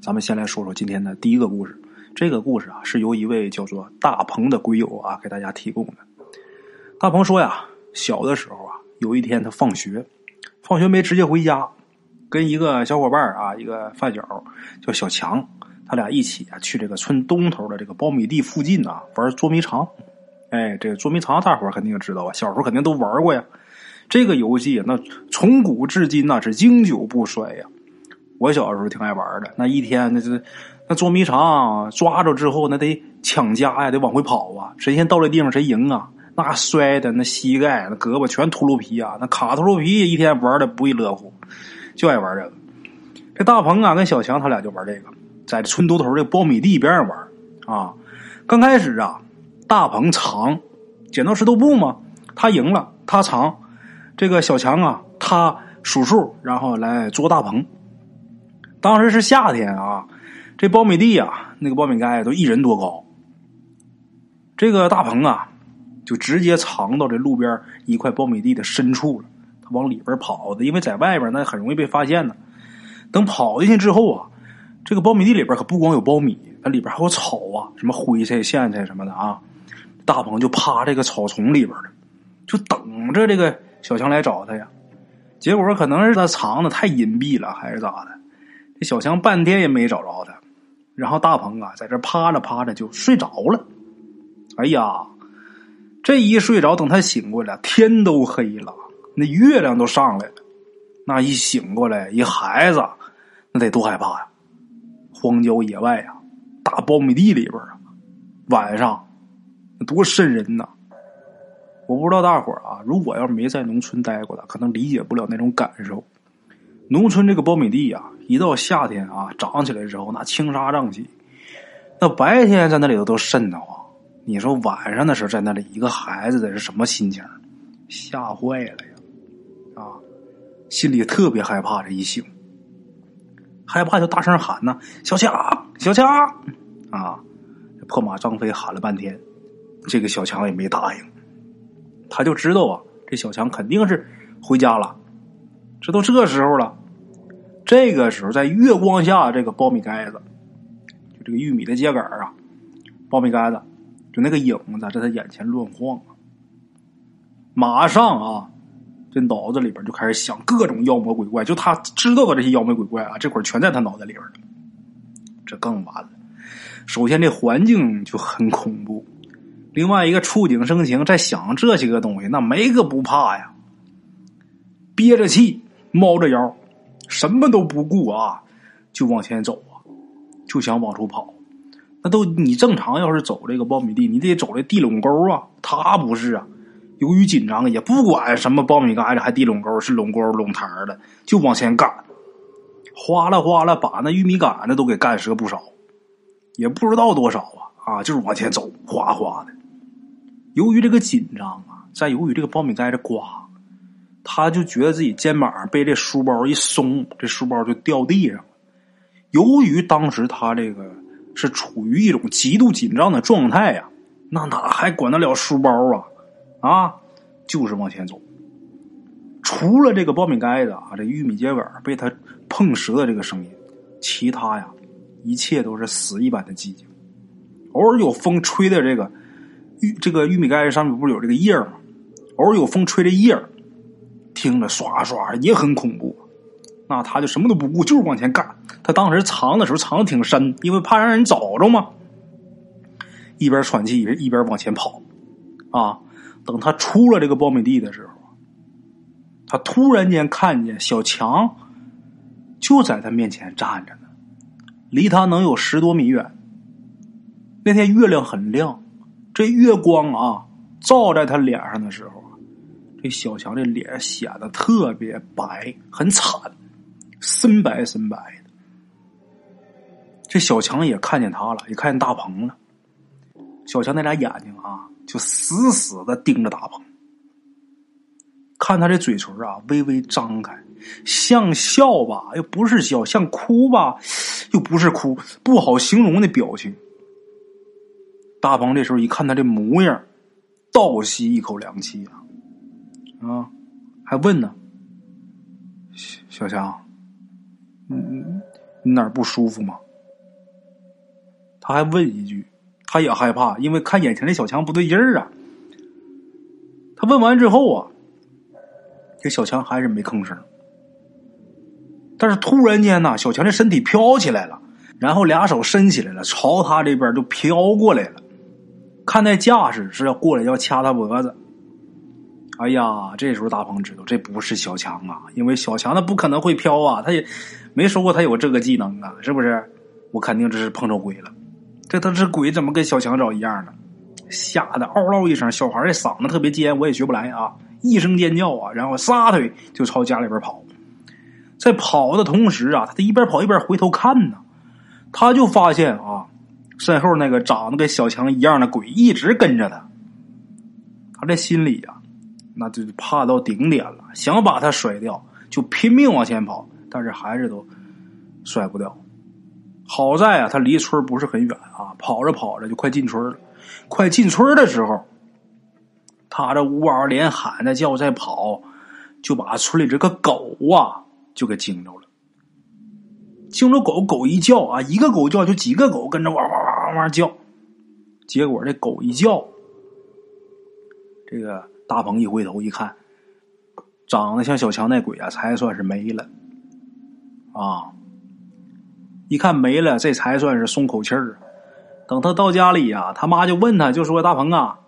咱们先来说说今天的第一个故事。这个故事啊，是由一位叫做大鹏的龟友啊给大家提供的。大鹏说呀，小的时候啊，有一天他放学，放学没直接回家，跟一个小伙伴啊，一个发小叫小强，他俩一起啊去这个村东头的这个苞米地附近啊玩捉迷藏。哎，这个捉迷藏大伙肯定知道啊，小时候肯定都玩过呀。这个游戏那从古至今那是经久不衰呀。我小时候挺爱玩的，那一天那是那捉迷藏抓着之后那得抢家呀，得往回跑啊，谁先到这地方谁赢啊。那摔的那膝盖那胳膊全秃噜皮啊，那卡秃噜皮一天玩的不亦乐乎，就爱玩这个。这大鹏啊跟小强他俩就玩这个，在村东头这苞米地边上玩啊。刚开始啊，大鹏藏剪刀石头布嘛，他赢了，他藏。这个小强啊，他数数，然后来捉大鹏。当时是夏天啊，这苞米地啊，那个苞米盖都一人多高。这个大鹏啊，就直接藏到这路边一块苞米地的深处了。他往里边跑的，因为在外边那很容易被发现呢。等跑进去之后啊，这个苞米地里边可不光有苞米，它里边还有草啊，什么灰菜、苋菜什么的啊。大鹏就趴这个草丛里边了，就等着这个。小强来找他呀，结果可能是他藏的太隐蔽了，还是咋的？这小强半天也没找着他，然后大鹏啊，在这趴着趴着就睡着了。哎呀，这一睡着，等他醒过来，天都黑了，那月亮都上来了。那一醒过来，一孩子，那得多害怕呀！荒郊野外呀，大苞米地里边啊，晚上多瘆人呐！我不知道大伙儿啊，如果要是没在农村待过的，可能理解不了那种感受。农村这个苞米地啊，一到夏天啊，长起来之后那青纱瘴气，那白天在那里头都瘆得慌。你说晚上的时候在那里，一个孩子得是什么心情？吓坏了呀！啊，心里特别害怕。这一醒，害怕就大声喊呐：“小强，小强！”啊，破马张飞喊了半天，这个小强也没答应。他就知道啊，这小强肯定是回家了。这都这时候了，这个时候在月光下，这个苞米杆子，就这个玉米的秸秆啊，苞米杆子，就那个影子在他眼前乱晃。马上啊，这脑子里边就开始想各种妖魔鬼怪，就他知道的这些妖魔鬼怪啊，这会儿全在他脑袋里边了。这更完了，首先这环境就很恐怖。另外一个触景生情，在想这些个东西，那没个不怕呀。憋着气，猫着腰，什么都不顾啊，就往前走啊，就想往出跑。那都你正常要是走这个苞米地，你得走这地垄沟啊。他不是啊，由于紧张，也不管什么苞米杆子还地垄沟，是垄沟垄台的，就往前干，哗啦哗啦把那玉米杆子都给干折不少，也不知道多少啊啊，就是往前走，哗哗的。由于这个紧张啊，再由于这个苞米杆子刮，他就觉得自己肩膀被这书包一松，这书包就掉地上了。由于当时他这个是处于一种极度紧张的状态呀，那哪还管得了书包啊？啊，就是往前走。除了这个苞米盖子啊，这玉米秸秆被他碰折的这个声音，其他呀，一切都是死一般的寂静。偶尔有风吹的这个。玉这个玉米盖上面不是有这个叶吗？偶尔有风吹着叶听着唰唰也很恐怖。那他就什么都不顾，就是往前干。他当时藏的时候藏的挺深，因为怕让人找着嘛。一边喘气一边往前跑。啊，等他出了这个苞米地的时候，他突然间看见小强就在他面前站着呢，离他能有十多米远。那天月亮很亮。这月光啊，照在他脸上的时候这小强这脸显得特别白，很惨，深白深白的。这小强也看见他了，也看见大鹏了。小强那俩眼睛啊，就死死的盯着大鹏，看他这嘴唇啊，微微张开，像笑吧，又不是笑；像哭吧，又不是哭，不好形容的表情。大鹏这时候一看他这模样，倒吸一口凉气啊！啊，还问呢：“小强，你你哪儿不舒服吗？”他还问一句，他也害怕，因为看眼前的小强不对劲儿啊。他问完之后啊，这小强还是没吭声。但是突然间呢，小强的身体飘起来了，然后俩手伸起来了，朝他这边就飘过来了。看那架势是要过来要掐他脖子。哎呀，这时候大鹏知道这不是小强啊，因为小强他不可能会飘啊，他也没说过他有这个技能啊，是不是？我肯定这是碰着鬼了。这他这鬼怎么跟小强找一样呢？吓得嗷嗷一声，小孩的嗓子特别尖，我也学不来啊，一声尖叫啊，然后撒腿就朝家里边跑。在跑的同时啊，他一边跑一边回头看呢，他就发现啊，身后那个长得跟小强一样的鬼一直跟着他。他这心里呀。那就怕到顶点了，想把他甩掉，就拼命往前跑，但是还是都甩不掉。好在啊，他离村不是很远啊，跑着跑着就快进村了。快进村的时候，他这呜嗷连喊的叫在跑，就把村里这个狗啊就给惊着了。惊着狗狗一叫啊，一个狗叫就几个狗跟着哇哇哇哇叫，结果这狗一叫，这个。大鹏一回头一看，长得像小强那鬼啊，才算是没了。啊，一看没了，这才算是松口气儿。等他到家里呀，他妈就问他，就说：“大鹏啊，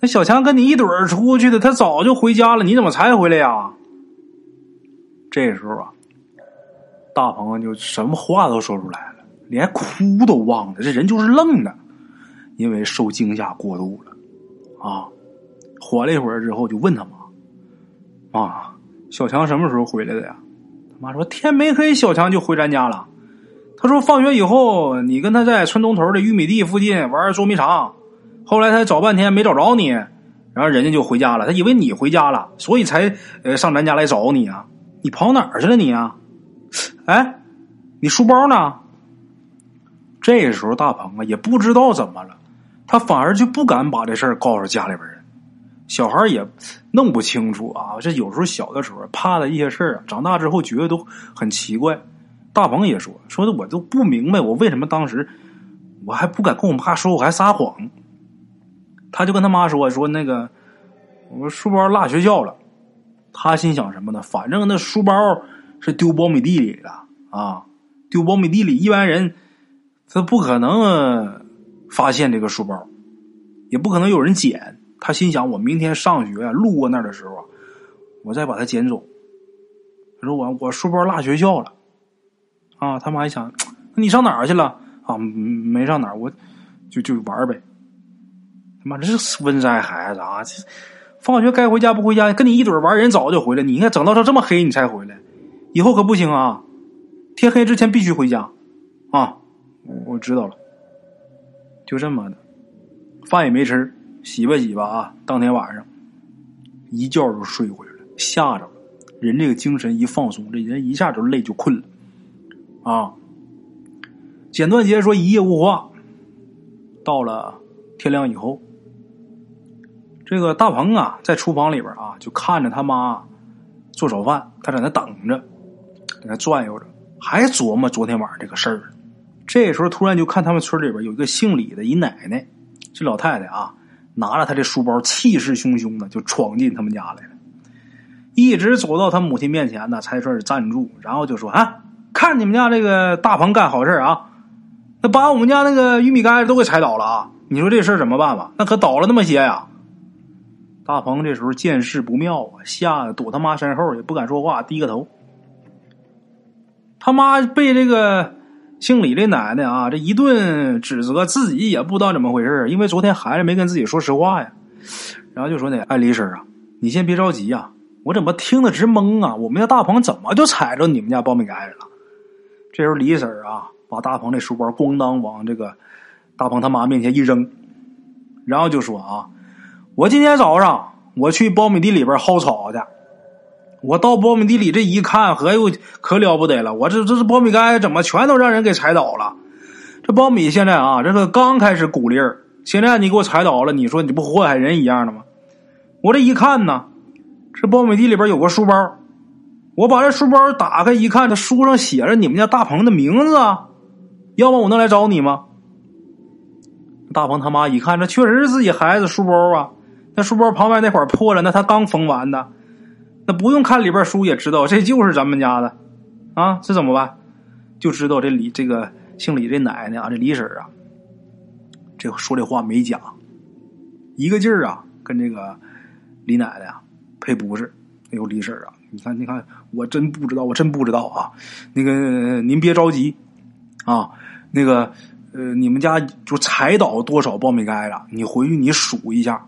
那小强跟你一对儿出去的，他早就回家了，你怎么才回来呀？”这时候啊，大鹏就什么话都说出来了，连哭都忘了，这人就是愣的，因为受惊吓过度了啊。缓了一会儿之后，就问他妈：“妈，小强什么时候回来的呀？”他妈说：“天没黑，小强就回咱家了。”他说：“放学以后，你跟他在村东头的玉米地附近玩捉迷藏，后来他找半天没找着你，然后人家就回家了。他以为你回家了，所以才呃上咱家来找你啊。你跑哪儿去了你啊？哎，你书包呢？”这时候大鹏啊也不知道怎么了，他反而就不敢把这事儿告诉家里边。小孩也弄不清楚啊，这有时候小的时候怕的一些事儿，长大之后觉得都很奇怪。大鹏也说说的，我都不明白，我为什么当时我还不敢跟我妈说，我还撒谎。他就跟他妈说说那个我书包落学校了。他心想什么呢？反正那书包是丢苞米地里的啊，丢苞米地里，一般人他不可能发现这个书包，也不可能有人捡。他心想：“我明天上学，路过那儿的时候，我再把它捡走。”他说：“我我书包落学校了。”啊，他妈一想：“那你上哪儿去了？”啊，没上哪儿，我就就玩呗。他妈这是温宅孩子啊！放学该回家不回家，跟你一堆玩，人早就回来。你应该整到这这么黑你才回来，以后可不行啊！天黑之前必须回家啊！我知道了，就这么的，饭也没吃。洗吧洗吧啊！当天晚上一觉就睡回来了，吓着了。人这个精神一放松，这人一下就累就困了啊。简短截说一夜无话。到了天亮以后，这个大鹏啊，在厨房里边啊，就看着他妈做早饭，他在那等着，在那转悠着，还琢磨昨天晚上这个事儿。这时候突然就看他们村里边有一个姓李的一奶奶，这老太太啊。拿着他的书包，气势汹汹的就闯进他们家来了，一直走到他母亲面前呢，才算是站住，然后就说：“啊，看你们家这个大鹏干好事啊，那把我们家那个玉米杆都给踩倒了啊！你说这事怎么办吧？那可倒了那么些呀！”大鹏这时候见势不妙啊，吓得躲他妈身后，也不敢说话，低个头。他妈被这个。姓李的奶奶啊，这一顿指责，自己也不知道怎么回事因为昨天孩子没跟自己说实话呀。然后就说：“那哎，李婶啊，你先别着急呀，我怎么听得直懵啊？我们家大鹏怎么就踩着你们家苞米杆子了？”这时候李婶啊，把大鹏的书包咣当往这个大鹏他妈面前一扔，然后就说：“啊，我今天早上我去苞米地里边薅草去。”我到苞米地里这一看，可又可了不得了！我这这是苞米杆怎么全都让人给踩倒了？这苞米现在啊，这个刚开始鼓粒儿，现在你给我踩倒了，你说你不祸害人一样的吗？我这一看呢，这苞米地里边有个书包，我把这书包打开一看，这书上写着你们家大鹏的名字啊，要么我能来找你吗？大鹏他妈一看，这确实是自己孩子书包啊。那书包旁边那块破了，那他刚缝完的，那不用看里边书也知道这就是咱们家的啊。这怎么办？就知道这李这个姓李这奶奶啊，这李婶啊，这说这话没假，一个劲儿啊，跟这个李奶奶啊赔不是。哎呦，李婶啊，你看，你看，我真不知道，我真不知道啊。那个您别着急啊，那个呃，你们家就采倒多少苞米杆了？你回去你数一下。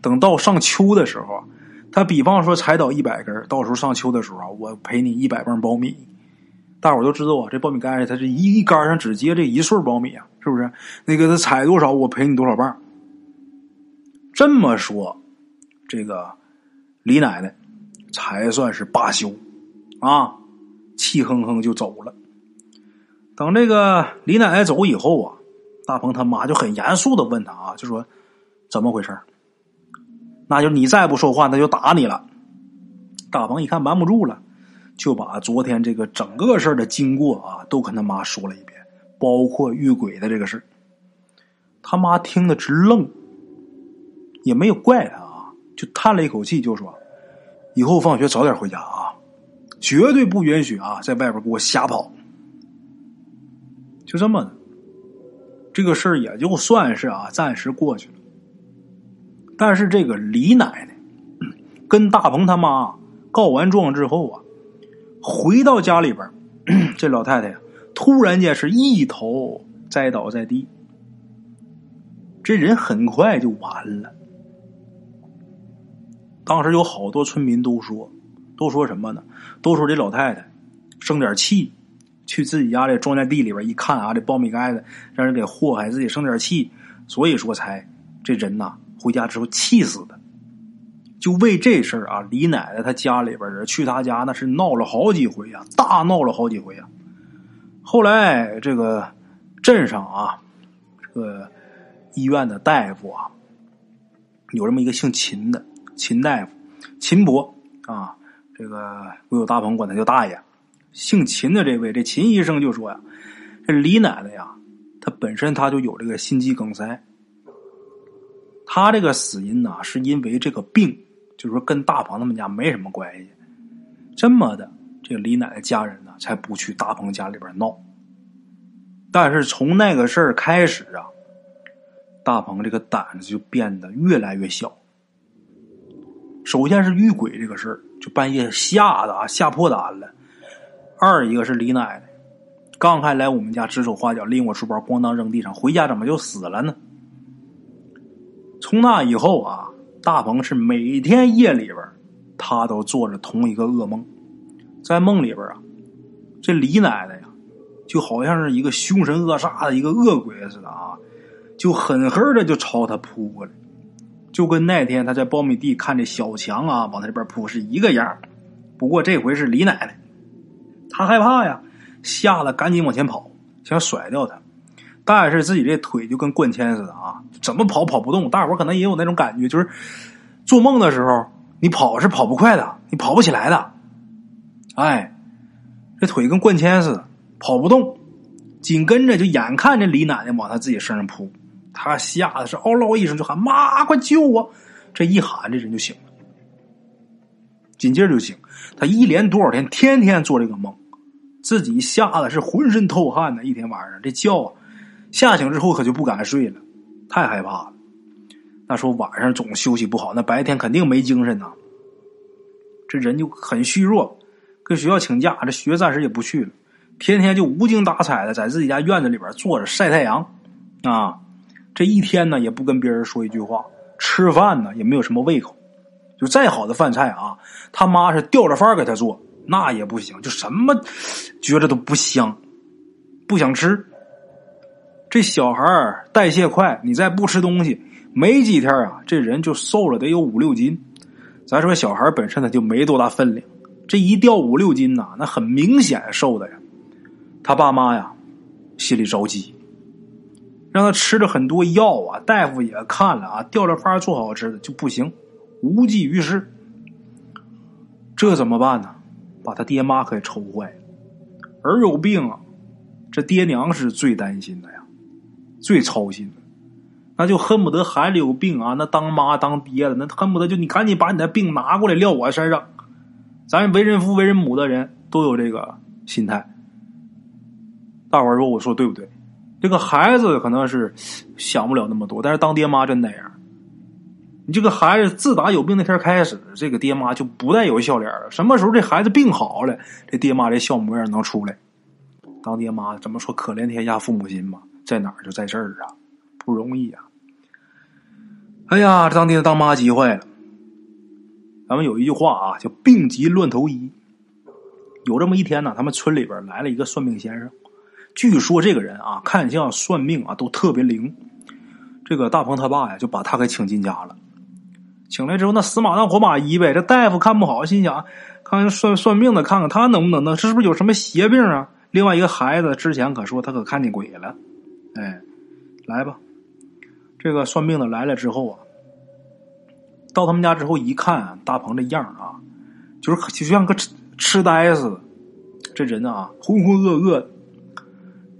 等到上秋的时候，他比方说采倒一百根，到时候上秋的时候啊，我赔你一百磅苞米。大伙都知道啊，这苞米杆它是一一杆上只结这一穗苞米啊，是不是？那个他采多少，我赔你多少磅。这么说，这个李奶奶才算是罢休啊，气哼哼就走了。等这个李奶奶走以后啊，大鹏他妈就很严肃的问他啊，就说怎么回事那就你再不说话，那就打你了。大鹏一看瞒不住了，就把昨天这个整个事儿的经过啊，都跟他妈说了一遍，包括遇鬼的这个事他妈听得直愣，也没有怪他啊，就叹了一口气，就说：“以后放学早点回家啊，绝对不允许啊，在外边给我瞎跑。”就这么的，这个事儿也就算是啊，暂时过去了。但是这个李奶奶跟大鹏他妈告完状之后啊，回到家里边，这老太太呀，突然间是一头栽倒在地，这人很快就完了。当时有好多村民都说，都说什么呢？都说这老太太生点气，去自己家这庄稼地里边一看啊，这苞米杆子让人给祸害，自己生点气，所以说才这人呐。回家之后气死的，就为这事儿啊！李奶奶她家里边人去她家那是闹了好几回呀，大闹了好几回呀。后来这个镇上啊，这个医院的大夫啊，有这么一个姓秦的秦大夫，秦伯啊，这个我有大鹏管他叫大爷。姓秦的这位这秦医生就说呀，这李奶奶呀，她本身她就有这个心肌梗塞。他这个死因呢，是因为这个病，就是说跟大鹏他们家没什么关系。这么的，这个李奶奶家人呢，才不去大鹏家里边闹。但是从那个事儿开始啊，大鹏这个胆子就变得越来越小。首先是遇鬼这个事儿，就半夜吓得啊吓破胆了。二一个是李奶奶，刚还来我们家指手画脚，拎我书包咣当扔地上，回家怎么就死了呢？从那以后啊，大鹏是每天夜里边，他都做着同一个噩梦，在梦里边啊，这李奶奶呀，就好像是一个凶神恶煞的一个恶鬼似的啊，就狠狠的就朝他扑过来，就跟那天他在苞米地看这小强啊往他这边扑是一个样不过这回是李奶奶，他害怕呀，吓得赶紧往前跑，想甩掉他。但是自己这腿就跟灌铅似的啊，怎么跑跑不动。大伙可能也有那种感觉，就是做梦的时候，你跑是跑不快的，你跑不起来的。哎，这腿跟灌铅似的，跑不动。紧跟着就眼看着李奶奶往他自己身上扑，他吓得是嗷唠一声就喊：“妈，快救我！”这一喊，这人就醒了。紧接着就醒，他一连多少天，天天做这个梦，自己吓得是浑身透汗呢。一天晚上这觉啊。吓醒之后可就不敢睡了，太害怕了。那说晚上总休息不好，那白天肯定没精神呐。这人就很虚弱，跟学校请假，这学暂时也不去了，天天就无精打采的在自己家院子里边坐着晒太阳啊。这一天呢也不跟别人说一句话，吃饭呢也没有什么胃口，就再好的饭菜啊，他妈是吊着饭给他做，那也不行，就什么觉着都不香，不想吃。这小孩代谢快，你再不吃东西，没几天啊，这人就瘦了得有五六斤。咱说小孩本身他就没多大分量，这一掉五六斤呐，那很明显瘦的呀。他爸妈呀，心里着急，让他吃了很多药啊，大夫也看了啊，吊着饭做好吃的就不行，无济于事。这怎么办呢？把他爹妈给愁坏了。儿有病啊，这爹娘是最担心的呀。最操心的，那就恨不得孩子有病啊，那当妈当爹的，那恨不得就你赶紧把你的病拿过来撂我身上。咱为人父为人母的人都有这个心态。大伙儿说，我说对不对？这个孩子可能是想不了那么多，但是当爹妈真那样。你这个孩子自打有病那天开始，这个爹妈就不带有笑脸了。什么时候这孩子病好了，这爹妈这笑模样能出来？当爹妈怎么说？可怜天下父母心吧，在哪儿就在这儿啊，不容易啊。哎呀，这当爹当妈急坏了。咱们有一句话啊，叫“病急乱投医”。有这么一天呢，他们村里边来了一个算命先生。据说这个人啊，看相算命啊，都特别灵。这个大鹏他爸呀，就把他给请进家了。请来之后，那死马当活马医呗。这大夫看不好，心想看看算算命的，看看他能不能能，是不是有什么邪病啊？另外一个孩子之前可说他可看见鬼了，哎，来吧。这个算命的来了之后啊，到他们家之后一看，大鹏这样啊，就是就像个痴痴呆似的，这人啊浑浑噩噩。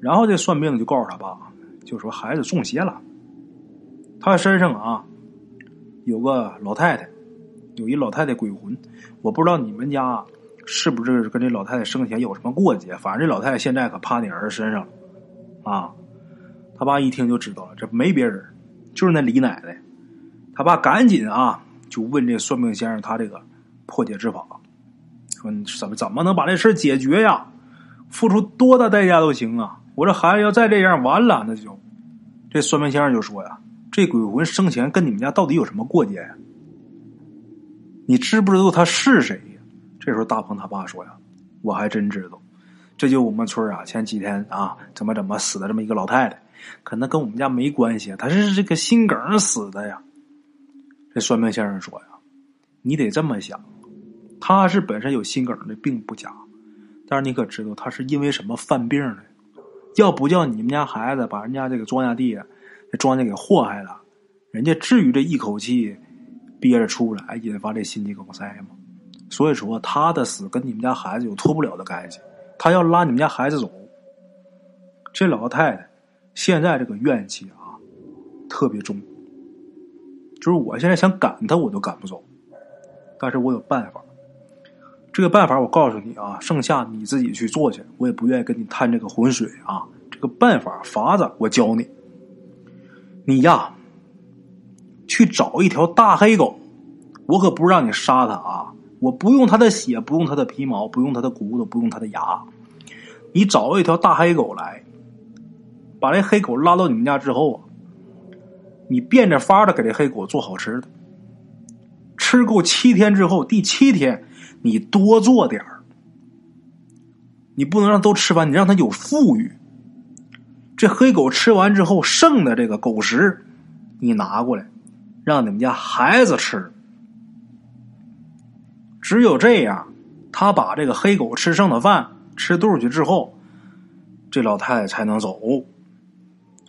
然后这算命的就告诉他爸，就说孩子中邪了，他身上啊。有个老太太，有一老太太鬼魂，我不知道你们家是不是跟这老太太生前有什么过节。反正这老太太现在可趴你儿子身上了，啊！他爸一听就知道了，这没别人，就是那李奶奶。他爸赶紧啊，就问这算命先生他这个破解之法，说你怎么怎么能把这事解决呀？付出多大代价都行啊！我这孩子要再这样，完了那就。这算命先生就说呀。这鬼魂生前跟你们家到底有什么过节呀？你知不知道他是谁呀？这时候大鹏他爸说呀：“我还真知道，这就我们村啊，前几天啊，怎么怎么死的这么一个老太太，可能跟我们家没关系，他是这个心梗死的呀。”这算命先生说呀：“你得这么想，他是本身有心梗的并不假，但是你可知道他是因为什么犯病的？要不叫你们家孩子把人家这个庄稼地。”这庄稼给祸害了，人家至于这一口气憋着出不来，引发这心肌梗塞吗？所以说他的死跟你们家孩子有脱不了的干系，他要拉你们家孩子走。这老太太现在这个怨气啊特别重，就是我现在想赶他我都赶不走，但是我有办法。这个办法我告诉你啊，剩下你自己去做去，我也不愿意跟你探这个浑水啊。这个办法法子我教你。你呀，去找一条大黑狗，我可不是让你杀它啊！我不用它的血，不用它的皮毛，不用它的骨头，不用它的牙。你找一条大黑狗来，把这黑狗拉到你们家之后啊，你变着法的给这黑狗做好吃的。吃够七天之后，第七天你多做点儿，你不能让都吃完，你让它有富裕。这黑狗吃完之后剩的这个狗食，你拿过来，让你们家孩子吃。只有这样，他把这个黑狗吃剩的饭吃肚去之后，这老太太才能走。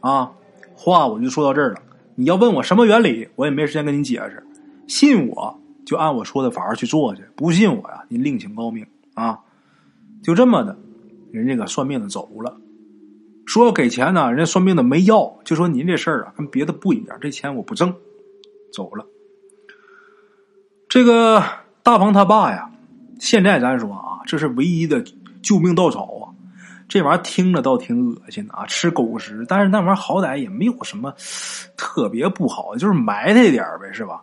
啊，话我就说到这儿了。你要问我什么原理，我也没时间跟你解释。信我就按我说的法儿去做去，不信我呀，您另请高明啊。就这么的，人这个算命的走了。说要给钱呢，人家算命的没要，就说您这事儿啊跟别的不一样，这钱我不挣，走了。这个大鹏他爸呀，现在咱说啊，这是唯一的救命稻草。这玩意儿听着倒挺恶心的啊，吃狗食，但是那玩意儿好歹也没有什么特别不好，就是埋汰点呗，是吧？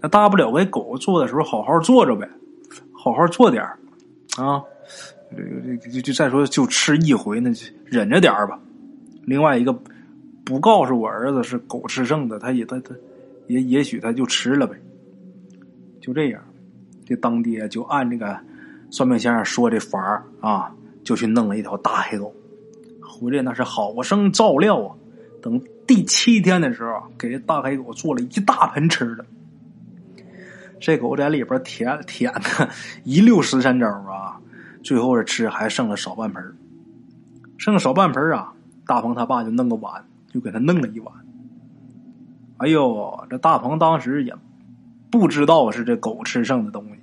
那大不了给狗做的时候好好做着呗，好好做点啊。这个这就就再说就吃一回，那就忍着点吧。另外一个不告诉我儿子是狗吃剩的，他也他他也也许他就吃了呗。就这样，这当爹就按这个算命先生说的法儿啊，就去弄了一条大黑狗，回来那是好生照料啊。等第七天的时候，给这大黑狗做了一大盆吃的。这狗在里边舔舔的一溜十三招啊，最后是吃还剩了少半盆剩少半盆啊。大鹏他爸就弄个碗，就给他弄了一碗。哎呦，这大鹏当时也不知道是这狗吃剩的东西，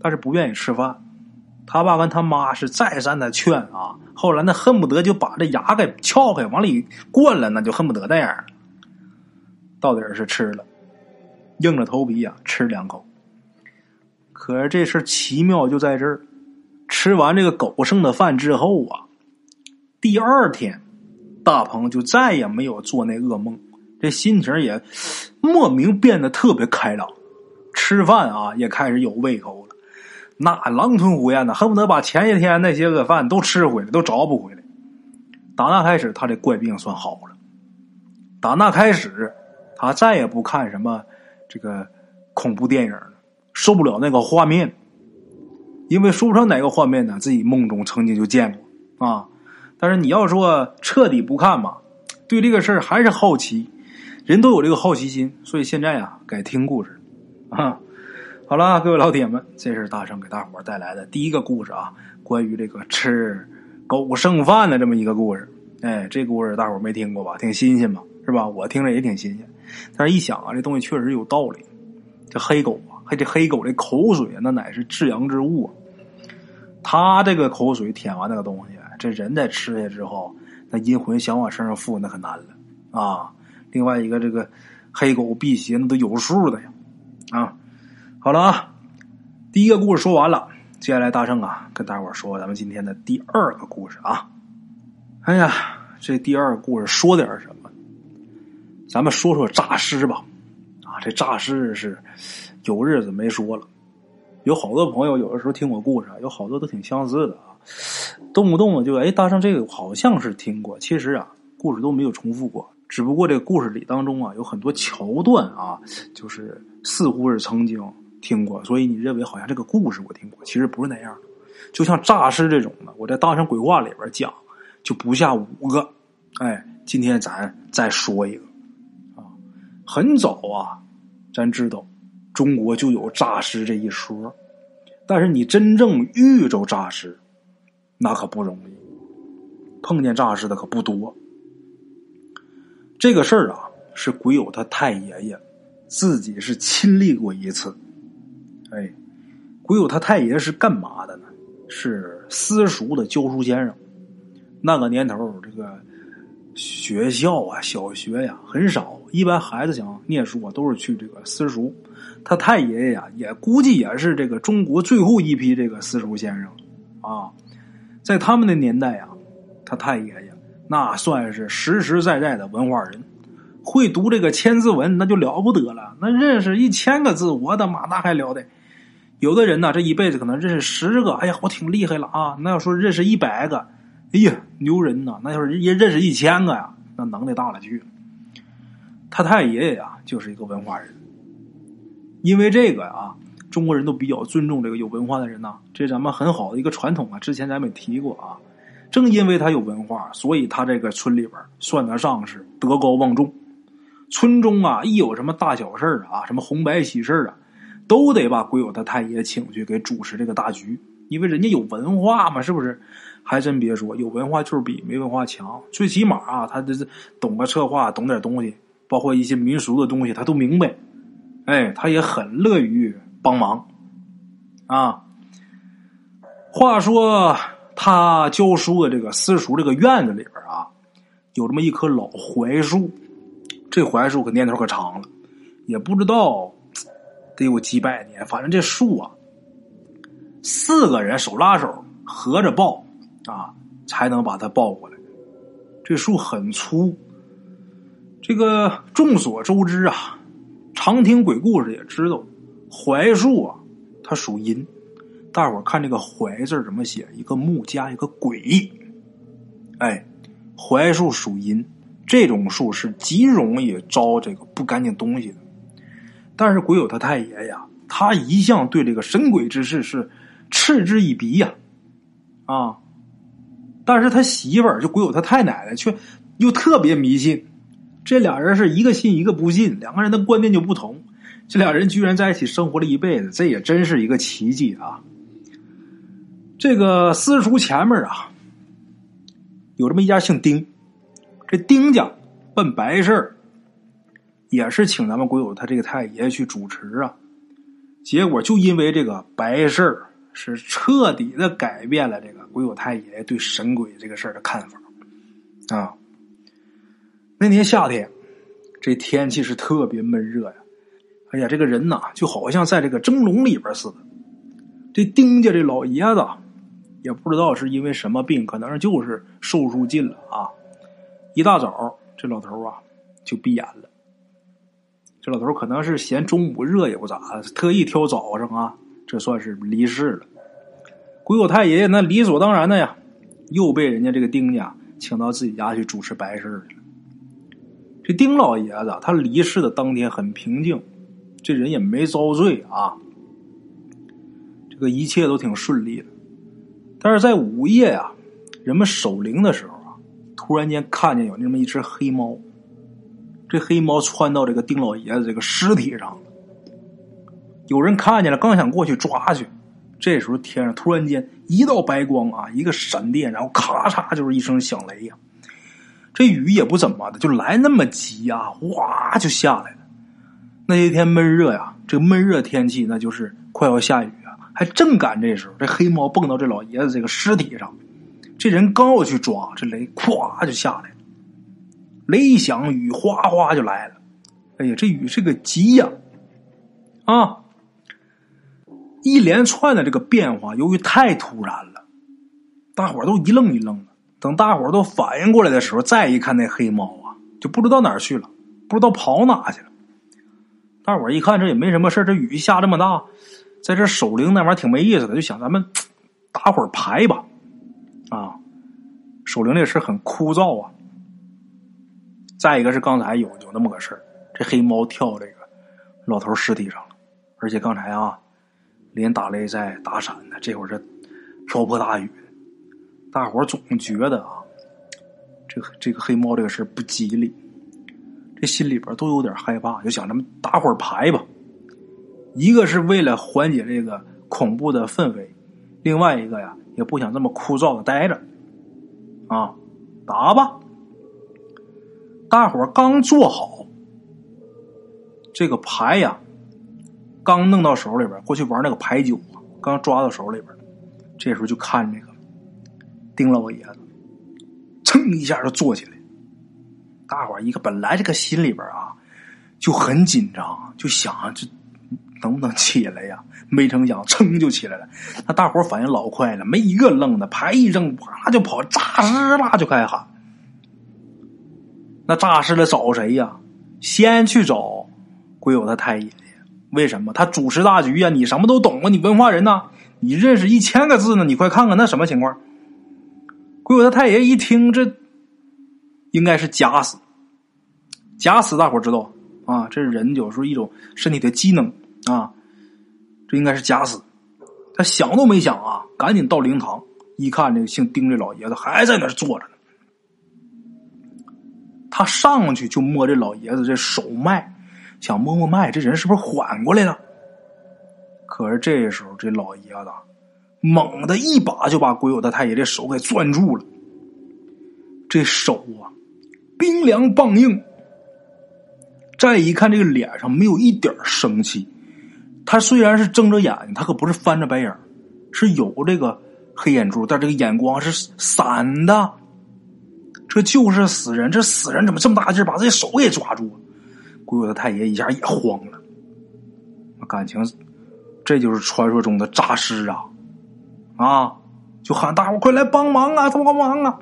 但是不愿意吃饭。他爸跟他妈是再三的劝啊，后来那恨不得就把这牙给撬开往里灌了，那就恨不得那样。到底是吃了，硬着头皮呀吃两口。可是这事奇妙就在这儿，吃完这个狗剩的饭之后啊，第二天大鹏就再也没有做那噩梦，这心情也莫名变得特别开朗，吃饭啊也开始有胃口，那狼吞虎咽的，恨不得把前一天那些个饭都吃回来，都找不回来。打那开始，他这怪病算好了。打那开始，他再也不看什么这个恐怖电影了，受不了那个画面，因为说不上哪个画面呢，自己梦中曾经就见过啊。但是你要说彻底不看嘛，对这个事儿还是好奇，人都有这个好奇心，所以现在呀，该听故事啊。好了，各位老铁们，这是大圣给大伙带来的第一个故事啊，关于这个吃。狗剩饭的这么一个故事，哎，这故事大伙没听过吧？挺新鲜吧？是吧？我听着也挺新鲜。但是一想啊，这东西确实有道理。这黑狗啊，还这黑狗这口水啊，那乃是至阳之物啊。它这个口水舔完那个东西，这人在吃下之后，那阴魂想往身上附，那可难了啊。另外一个，这个黑狗辟邪那都有数的呀。啊，好了啊，第一个故事说完了。接下来，大圣啊，跟大伙说咱们今天的第二个故事啊。哎呀，这第二个故事说点什么？咱们说说诈尸吧。啊，这诈尸是有日子没说了。有好多朋友有的时候听我故事，有好多都挺相似的啊。动不动就哎，大圣这个好像是听过，其实啊，故事都没有重复过。只不过这个故事里当中啊，有很多桥段啊，就是似乎是曾经。听过，所以你认为好像这个故事我听过，其实不是那样的。就像诈尸这种的，我在《大圣鬼话》里边讲就不下五个。哎，今天咱再说一个啊。很早啊，咱知道中国就有诈尸这一说，但是你真正遇着诈尸，那可不容易。碰见诈尸的可不多。这个事儿啊，是鬼友他太爷爷自己是亲历过一次。哎，鬼友他太爷是干嘛的呢？是私塾的教书先生。那个年头，这个学校啊，小学呀很少，一般孩子想念书啊，都是去这个私塾。他太爷爷呀，也估计也是这个中国最后一批这个私塾先生啊。在他们的年代啊，他太爷爷那算是实实在在的文化人。会读这个千字文，那就了不得了。那认识一千个字，我的妈，那还了得！有的人呢，这一辈子可能认识十个，哎呀，我挺厉害了啊！那要说认识一百个，哎呀，牛人呐！那要是也认识一千个呀，那能耐大了去了。他太爷爷呀，就是一个文化人。因为这个啊，中国人都比较尊重这个有文化的人呐，这咱们很好的一个传统啊。之前咱们也提过啊，正因为他有文化，所以他这个村里边算得上是德高望重。村中啊，一有什么大小事啊，什么红白喜事啊。都得把鬼友他太爷请去给主持这个大局，因为人家有文化嘛，是不是？还真别说，有文化就是比没文化强。最起码啊，他这是懂个策划，懂点东西，包括一些民俗的东西，他都明白。哎，他也很乐于帮忙啊。话说他教书的这个私塾这个院子里边啊，有这么一棵老槐树，这槐树可年头可长了，也不知道。得有几百年，反正这树啊，四个人手拉手合着抱啊，才能把它抱过来。这树很粗。这个众所周知啊，常听鬼故事也知道，槐树啊，它属阴。大伙儿看这个“槐”字怎么写？一个木加一个鬼。哎，槐树属阴，这种树是极容易招这个不干净东西的。但是鬼友他太爷呀，他一向对这个神鬼之事是嗤之以鼻呀，啊！但是他媳妇儿就鬼友他太奶奶却又特别迷信，这俩人是一个信一个不信，两个人的观念就不同。这俩人居然在一起生活了一辈子，这也真是一个奇迹啊！这个私塾前面啊，有这么一家姓丁，这丁家办白事儿。也是请咱们鬼友他这个太爷去主持啊，结果就因为这个白事儿，是彻底的改变了这个鬼友太爷对神鬼这个事儿的看法啊。那年夏天，这天气是特别闷热呀。哎呀，这个人呐，就好像在这个蒸笼里边似的。这丁家这老爷子，也不知道是因为什么病，可能就是寿数尽了啊。一大早，这老头啊就闭眼了。这老头可能是嫌中午热也不咋，特意挑早上啊，这算是离世了。鬼友太爷爷那理所当然的呀，又被人家这个丁家请到自己家去主持白事了。这丁老爷子他离世的当天很平静，这人也没遭罪啊，这个一切都挺顺利的。但是在午夜啊，人们守灵的时候啊，突然间看见有那么一只黑猫，这黑猫窜到这个丁老爷子这个尸体上了。有人看见了，刚想过去抓去。这时候天上突然间一道白光啊，一个闪电，然后咔嚓就是一声响雷呀。这雨也不怎么的，就来那么急呀，哗就下来了。那些天闷热呀，这闷热天气那就是快要下雨啊，还正赶这时候，这黑猫蹦到这老爷子这个尸体上，这人刚要去抓，这雷咵就下来了，雷响，雨哗哗就来了。哎呀，这雨是个急呀，啊！一连串的这个变化，由于太突然了，大伙都一愣一愣的。等大伙都反应过来的时候，再一看那黑猫啊，就不知道哪儿去了，不知道跑哪去了。大伙一看，这也没什么事这雨下这么大，在这守灵那玩意儿挺没意思的，就想咱们 打会儿牌吧。啊，守灵这事很枯燥啊。再一个是刚才有有那么个事儿，这黑猫跳这个老头尸体上了，而且刚才啊。连打雷在打闪呢，这会儿这瓢泼大雨，大伙儿总觉得啊，这个这个黑猫这个事不吉利，这心里边都有点害怕，就想咱们打会儿牌吧。一个是为了缓解这个恐怖的氛围，另外一个呀，也不想这么枯燥的待着，啊，打吧。大伙刚做好这个牌呀。刚弄到手里边，过去玩那个牌九啊，刚抓到手里边，这时候就看这个丁老爷子，噌一下就坐起来。大伙一个本来这个心里边啊就很紧张，就想这能不能起来呀？没成想，噌就起来了。那大伙反应老快了，没一个愣的，牌一扔，啪就跑，诈尸啦就开始喊。那诈尸了找谁呀？先去找鬼友他太爷爷。为什么他主持大局呀？你什么都懂啊？你文化人呐？你认识一千个字呢？你快看看那什么情况？鬼友他太爷一听，这应该是假死。假死，大伙知道啊？这是人有时候一种身体的机能啊。这应该是假死。他想都没想啊，赶紧到灵堂一看，这个姓丁的老爷子还在那坐着呢。他上去就摸这老爷子这手脉。想摸摸脉，这人是不是缓过来了？可是这时候，这老爷子猛的一把就把鬼友的太爷这手给攥住了。这手啊，冰凉棒硬。再一看，这个脸上没有一点生气。他虽然是睁着眼睛，他可不是翻着白眼是有这个黑眼珠，但这个眼光是散的。这就是死人，这死人怎么这么大劲把这手给抓住了？鬼鬼的太爷一下也慌了，感情这就是传说中的诈尸啊！啊，就喊大伙快来帮忙啊，帮忙啊！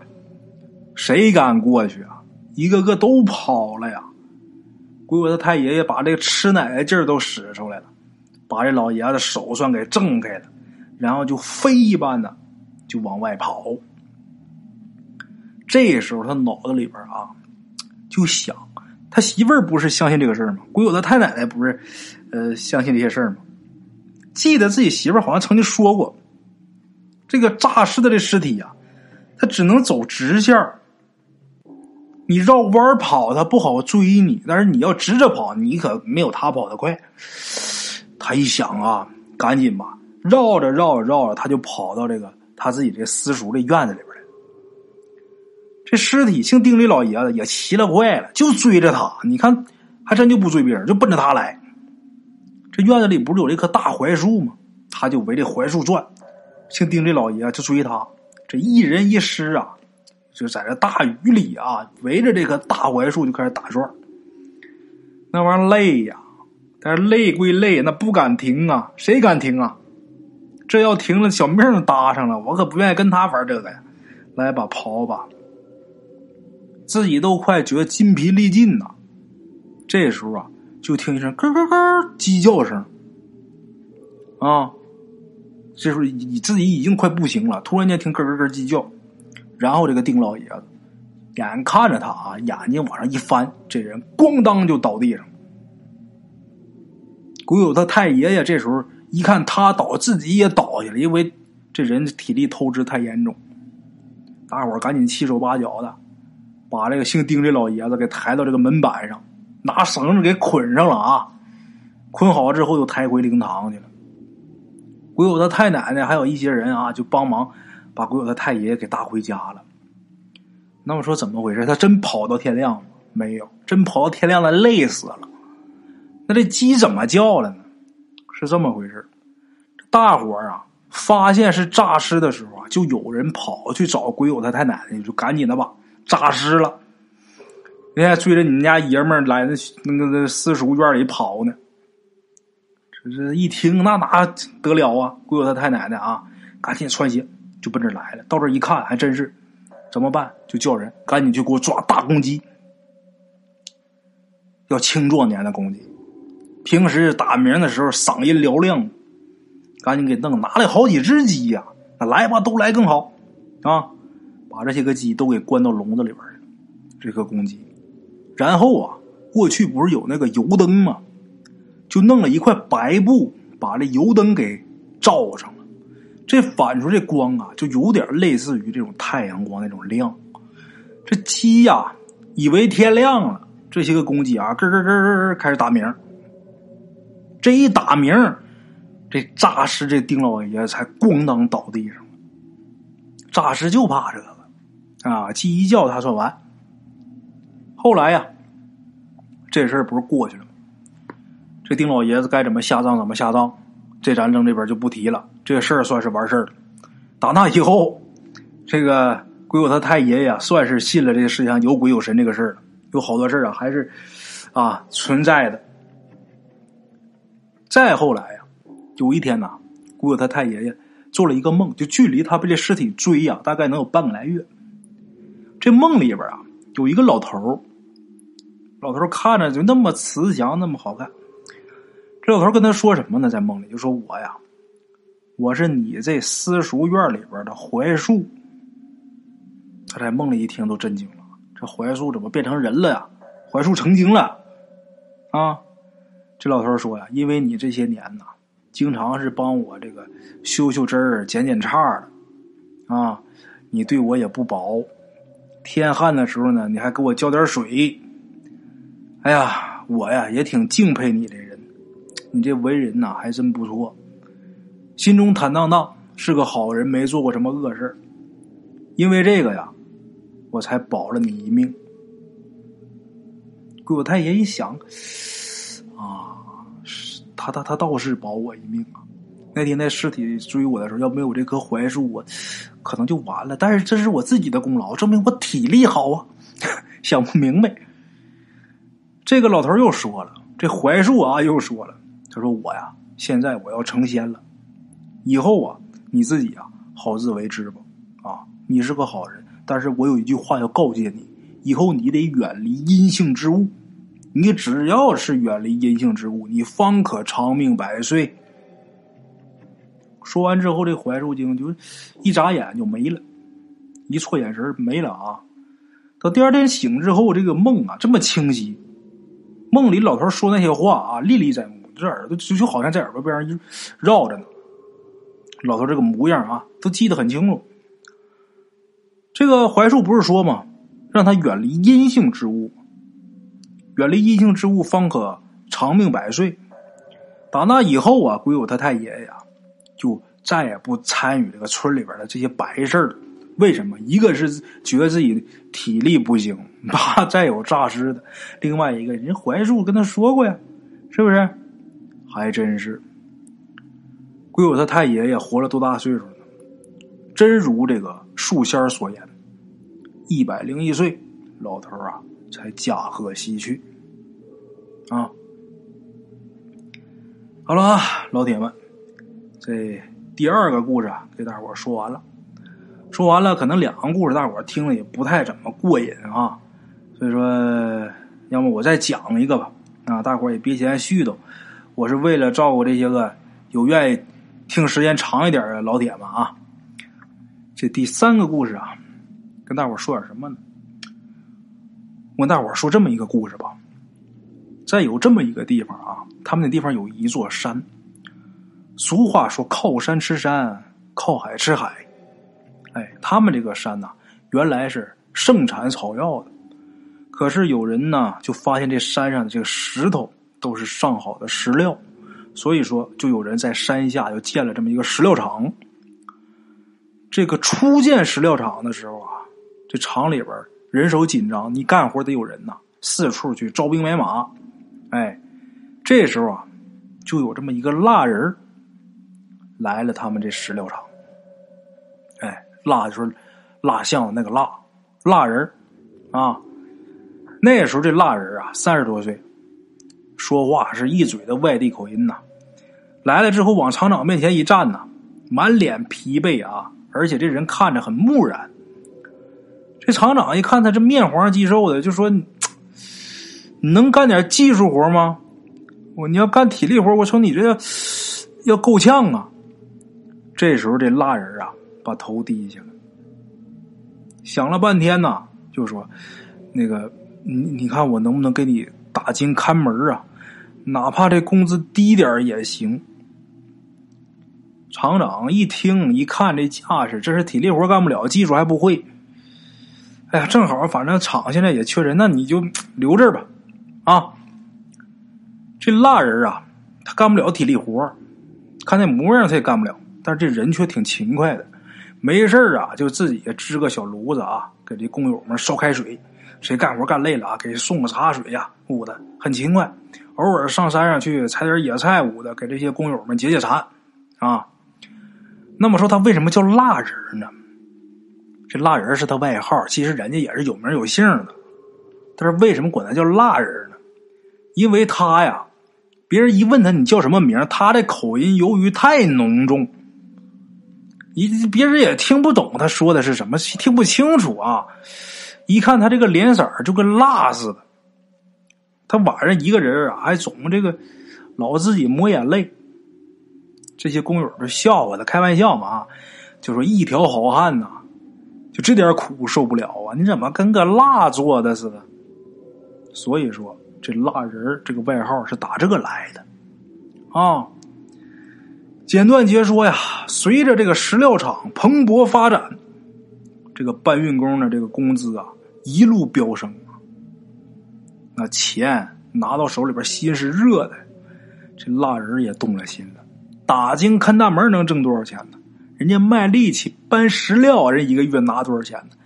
谁敢过去啊？一个个都跑了呀！鬼鬼的太爷爷把这个吃奶的劲儿都使出来了，把这老爷子手算给挣开了，然后就飞一般的就往外跑。这时候他脑子里边啊就想。他媳妇儿不是相信这个事儿吗？鬼友的太奶奶不是，呃，相信这些事儿吗？记得自己媳妇儿好像曾经说过，这个诈尸的这尸体呀，他只能走直线你绕弯跑，他不好追你；但是你要直着跑，你可没有他跑得快。他一想啊，赶紧吧，绕着绕着绕着，他就跑到这个他自己这私塾的院子里边。这尸体姓丁的老爷子也奇了怪了，就追着他。你看，还真就不追别人，就奔着他来。这院子里不是有这棵大槐树吗？他就围着槐树转。姓丁的老爷就追他。这一人一尸啊，就在这大雨里啊，围着这棵大槐树就开始打转。那玩意儿累呀，但是累归累，那不敢停啊，谁敢停啊？这要停了，小命搭上了，我可不愿意跟他玩这个呀。来吧，跑吧，自己都快觉得筋疲力尽呐。这时候啊，就听一声咯咯咯鸡叫声，啊，这时候你自己已经快不行了，突然间听咯咯咯鸡叫，然后这个丁老爷子眼看着他啊，眼睛往上一翻，这人咣当就倒地上。鬼友他太爷爷这时候一看他倒，自己也倒下了，因为这人体力透支太严重。大伙赶紧七手八脚的，把这个姓丁这老爷子给抬到这个门板上。拿绳子给捆上了啊！捆好之后又抬回灵堂去了。鬼友他太奶奶还有一些人啊，就帮忙把鬼友他太爷爷给搭回家了。那么说怎么回事？他真跑到天亮了？没有，真跑到天亮了，累死了。那这鸡怎么叫了呢？是这么回事大伙儿啊，发现是诈尸的时候啊，就有人跑去找鬼友他太奶奶，就赶紧的吧，诈尸了。人家追着你们家爷们儿来那那个那私塾院里跑呢，这这一听那哪得了啊！鬼友他太奶奶啊，赶紧穿鞋就奔这来了。到这一看，还真是，怎么办？就叫人赶紧去给我抓大公鸡，要青壮年的公鸡。平时打鸣的时候嗓音嘹亮，赶紧给弄拿来好几只鸡呀！来吧，都来更好啊！把这些个鸡都给关到笼子里边，这个公鸡。然后啊，过去不是有那个油灯吗？就弄了一块白布，把这油灯给罩上了。这反出这光啊，就有点类似于这种太阳光那种亮。这鸡呀，以为天亮了，这些个公鸡啊，咯咯咯咯开始打鸣。这一打鸣，这诈尸这丁老爷才咣当倒地上了。诈尸就怕这个啊，鸡一叫他算完。后来呀，这事儿不是过去了吗？这丁老爷子该怎么下葬怎么下葬，这咱扔这边就不提了。这事儿算是完事儿了。打那以后，这个鬼友他太爷爷算是信了这个世界上有鬼有神这个事儿了。有好多事儿啊，还是啊存在的。再后来呀，有一天呐，鬼友他太爷爷做了一个梦，就距离他被这尸体追呀，大概能有半个来月。这梦里边啊，有一个老头。老头看着就那么慈祥，那么好看。这老头跟他说什么呢？在梦里就说：“我呀，我是你这私塾院里边的槐树。”他在梦里一听都震惊了：“这槐树怎么变成人了呀？槐树成精了啊！”这老头说呀：“因为你这些年呐，经常是帮我这个修修枝儿、剪剪杈的啊，你对我也不薄。天旱的时候呢，你还给我浇点水。”哎呀，我呀也挺敬佩你这人，你这为人呐还真不错，心中坦荡荡，是个好人，没做过什么恶事因为这个呀，我才保了你一命。鬼友太爷一想，啊，他他他倒是保我一命啊！那天那尸体追我的时候，要没有这棵槐树，我可能就完了。但是这是我自己的功劳，证明我体力好啊！想不明白。这个老头又说了：“这槐树啊，又说了，他说我呀，现在我要成仙了，以后啊，你自己啊，好自为之吧。啊，你是个好人，但是我有一句话要告诫你：以后你得远离阴性之物。你只要是远离阴性之物，你方可长命百岁。”说完之后，这槐树精就一眨眼就没了，一错眼神没了啊。到第二天醒之后，这个梦啊这么清晰。梦里老头说那些话啊，历历在目，这耳朵就就好像在耳朵边上绕着呢。老头这个模样啊，都记得很清楚。这个槐树不是说吗？让他远离阴性之物，远离阴性之物，方可长命百岁。打那以后啊，鬼友他太爷爷呀，就再也不参与这个村里边的这些白事了。为什么？一个是觉得自己体力不行，怕再有诈尸的；另外一个人槐树跟他说过呀，是不是？还真是。鬼友他太爷爷活了多大岁数呢？真如这个树仙所言，一百零一岁，老头啊才驾鹤西去。啊，好了啊，老铁们，这第二个故事啊，给大伙说完了。说完了，可能两个故事大伙听了也不太怎么过瘾啊，所以说，要么我再讲一个吧。啊，大伙也别嫌絮叨，我是为了照顾这些个有愿意听时间长一点的老铁们啊。这第三个故事啊，跟大伙说点什么呢？我跟大伙说这么一个故事吧。在有这么一个地方啊，他们那地方有一座山。俗话说：“靠山吃山，靠海吃海。”哎，他们这个山呐，原来是盛产草药的。可是有人呢，就发现这山上的这个石头都是上好的石料，所以说就有人在山下又建了这么一个石料厂。这个初建石料厂的时候啊，这厂里边人手紧张，你干活得有人呐，四处去招兵买马。哎，这时候啊，就有这么一个蜡人来了他们这石料厂。哎，蜡就是蜡像那个蜡，蜡人啊。那时候这蜡人啊，三十多岁，说话是一嘴的外地口音呐。来了之后，往厂长面前一站呐，满脸疲惫啊，而且这人看着很木然。这厂长一看他这面黄肌瘦的，就说：“你能干点技术活吗？我你要干体力活，我瞅你这要够呛啊。”这时候这蜡人啊，把头低下了，想了半天呐，就说：“那个。”你你看我能不能给你打金看门啊？哪怕这工资低点也行。厂长一听一看这架势，这是体力活干不了，技术还不会。哎呀，正好反正厂现在也缺人，那你就留这儿吧。啊，这蜡人啊，他干不了体力活，看那模样他也干不了，但这人却挺勤快的。没事啊，就自己支个小炉子啊，给这工友们烧开水。谁干活干累了啊？给送个茶水呀，捂的很勤快。偶尔上山上去采点野菜，捂的给这些工友们解解馋啊。那么说他为什么叫蜡人呢？这蜡人是他外号，其实人家也是有名有姓的。但是为什么管他叫蜡人呢？因为他呀，别人一问他你叫什么名，他的口音由于太浓重，一别人也听不懂他说的是什么，听不清楚啊。一看他这个脸色就跟蜡似的，他晚上一个人啊，还总这个老自己抹眼泪。这些工友都笑话他，开玩笑嘛，就说一条好汉呐，就这点苦受不了啊！你怎么跟个蜡做的似的？所以说，这蜡人这个外号是打这个来的啊。简短截说呀，随着这个石料厂蓬勃发展，这个搬运工的这个工资啊。一路飙升啊！那钱拿到手里边，心是热的。这蜡人也动了心了。打更看大门能挣多少钱呢？人家卖力气搬石料，人一个月拿多少钱呢？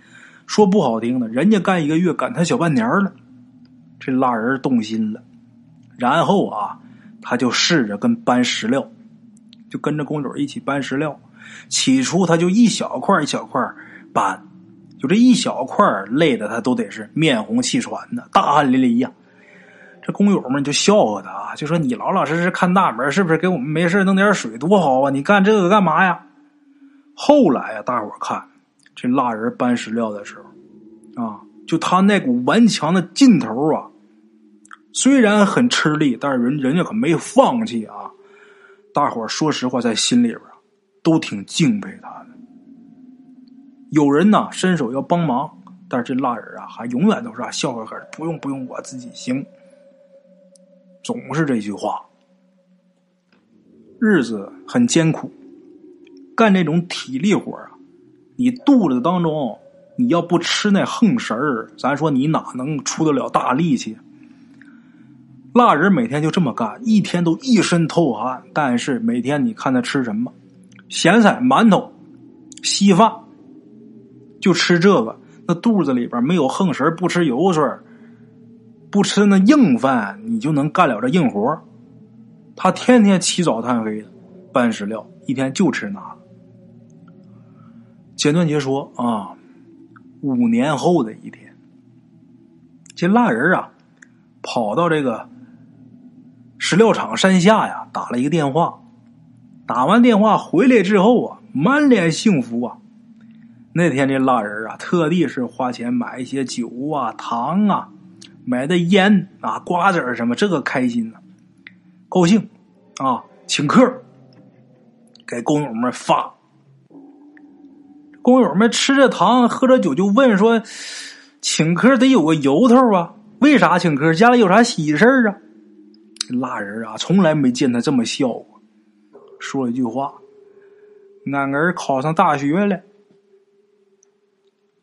说不好听的，人家干一个月赶他小半年了。这蜡人动心了，然后啊，他就试着跟搬石料，就跟着工友一起搬石料。起初他就一小块一小块搬。就这一小块累的他都得是面红气喘的，大汗淋漓呀。这工友们就笑话他啊，就说你老老实实看大门，是不是给我们没事弄点水多好啊？你干这个干嘛呀？后来啊，大伙看这蜡人搬石料的时候啊，就他那股顽强的劲头啊，虽然很吃力，但是人人家可没放弃啊。大伙说实话，在心里边都挺敬佩他的。有人呢伸手要帮忙，但是这蜡人啊还永远都是啊笑呵呵，不用不用，我自己行。总是这句话。日子很艰苦，干这种体力活啊，你肚子当中你要不吃那横食儿，咱说你哪能出得了大力气？蜡人每天就这么干，一天都一身透汗，但是每天你看他吃什么？咸菜、馒头、稀饭。就吃这个，那肚子里边没有横食不吃油水不吃那硬饭，你就能干了这硬活他天天起早贪黑的搬石料，一天就吃那。简短截说啊，五年后的一天，这蜡人啊，跑到这个石料厂山下呀打了一个电话，打完电话回来之后啊，满脸幸福啊。那天这蜡人啊，特地是花钱买一些酒啊、糖啊，买的烟啊、瓜子什么，这个开心呢，高兴啊，请客，给工友们发。工友们吃着糖，喝着酒，就问说：“请客得有个由头啊？为啥请客？家里有啥喜事啊？”这蜡人啊，从来没见他这么笑过。说了一句话：“俺儿考上大学了。”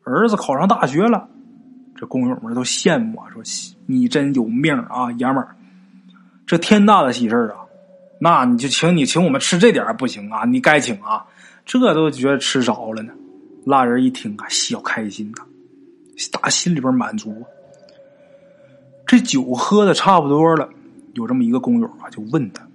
儿子考上大学了，这工友们都羡慕啊，说：“你真有命啊，爷们儿！这天大的喜事啊，那你就请你请我们吃这点不行啊？你该请啊，这都觉得吃少了呢。”蜡人一听啊，小开心呐，打心里边满足。这酒喝的差不多了，有这么一个工友啊，就问他，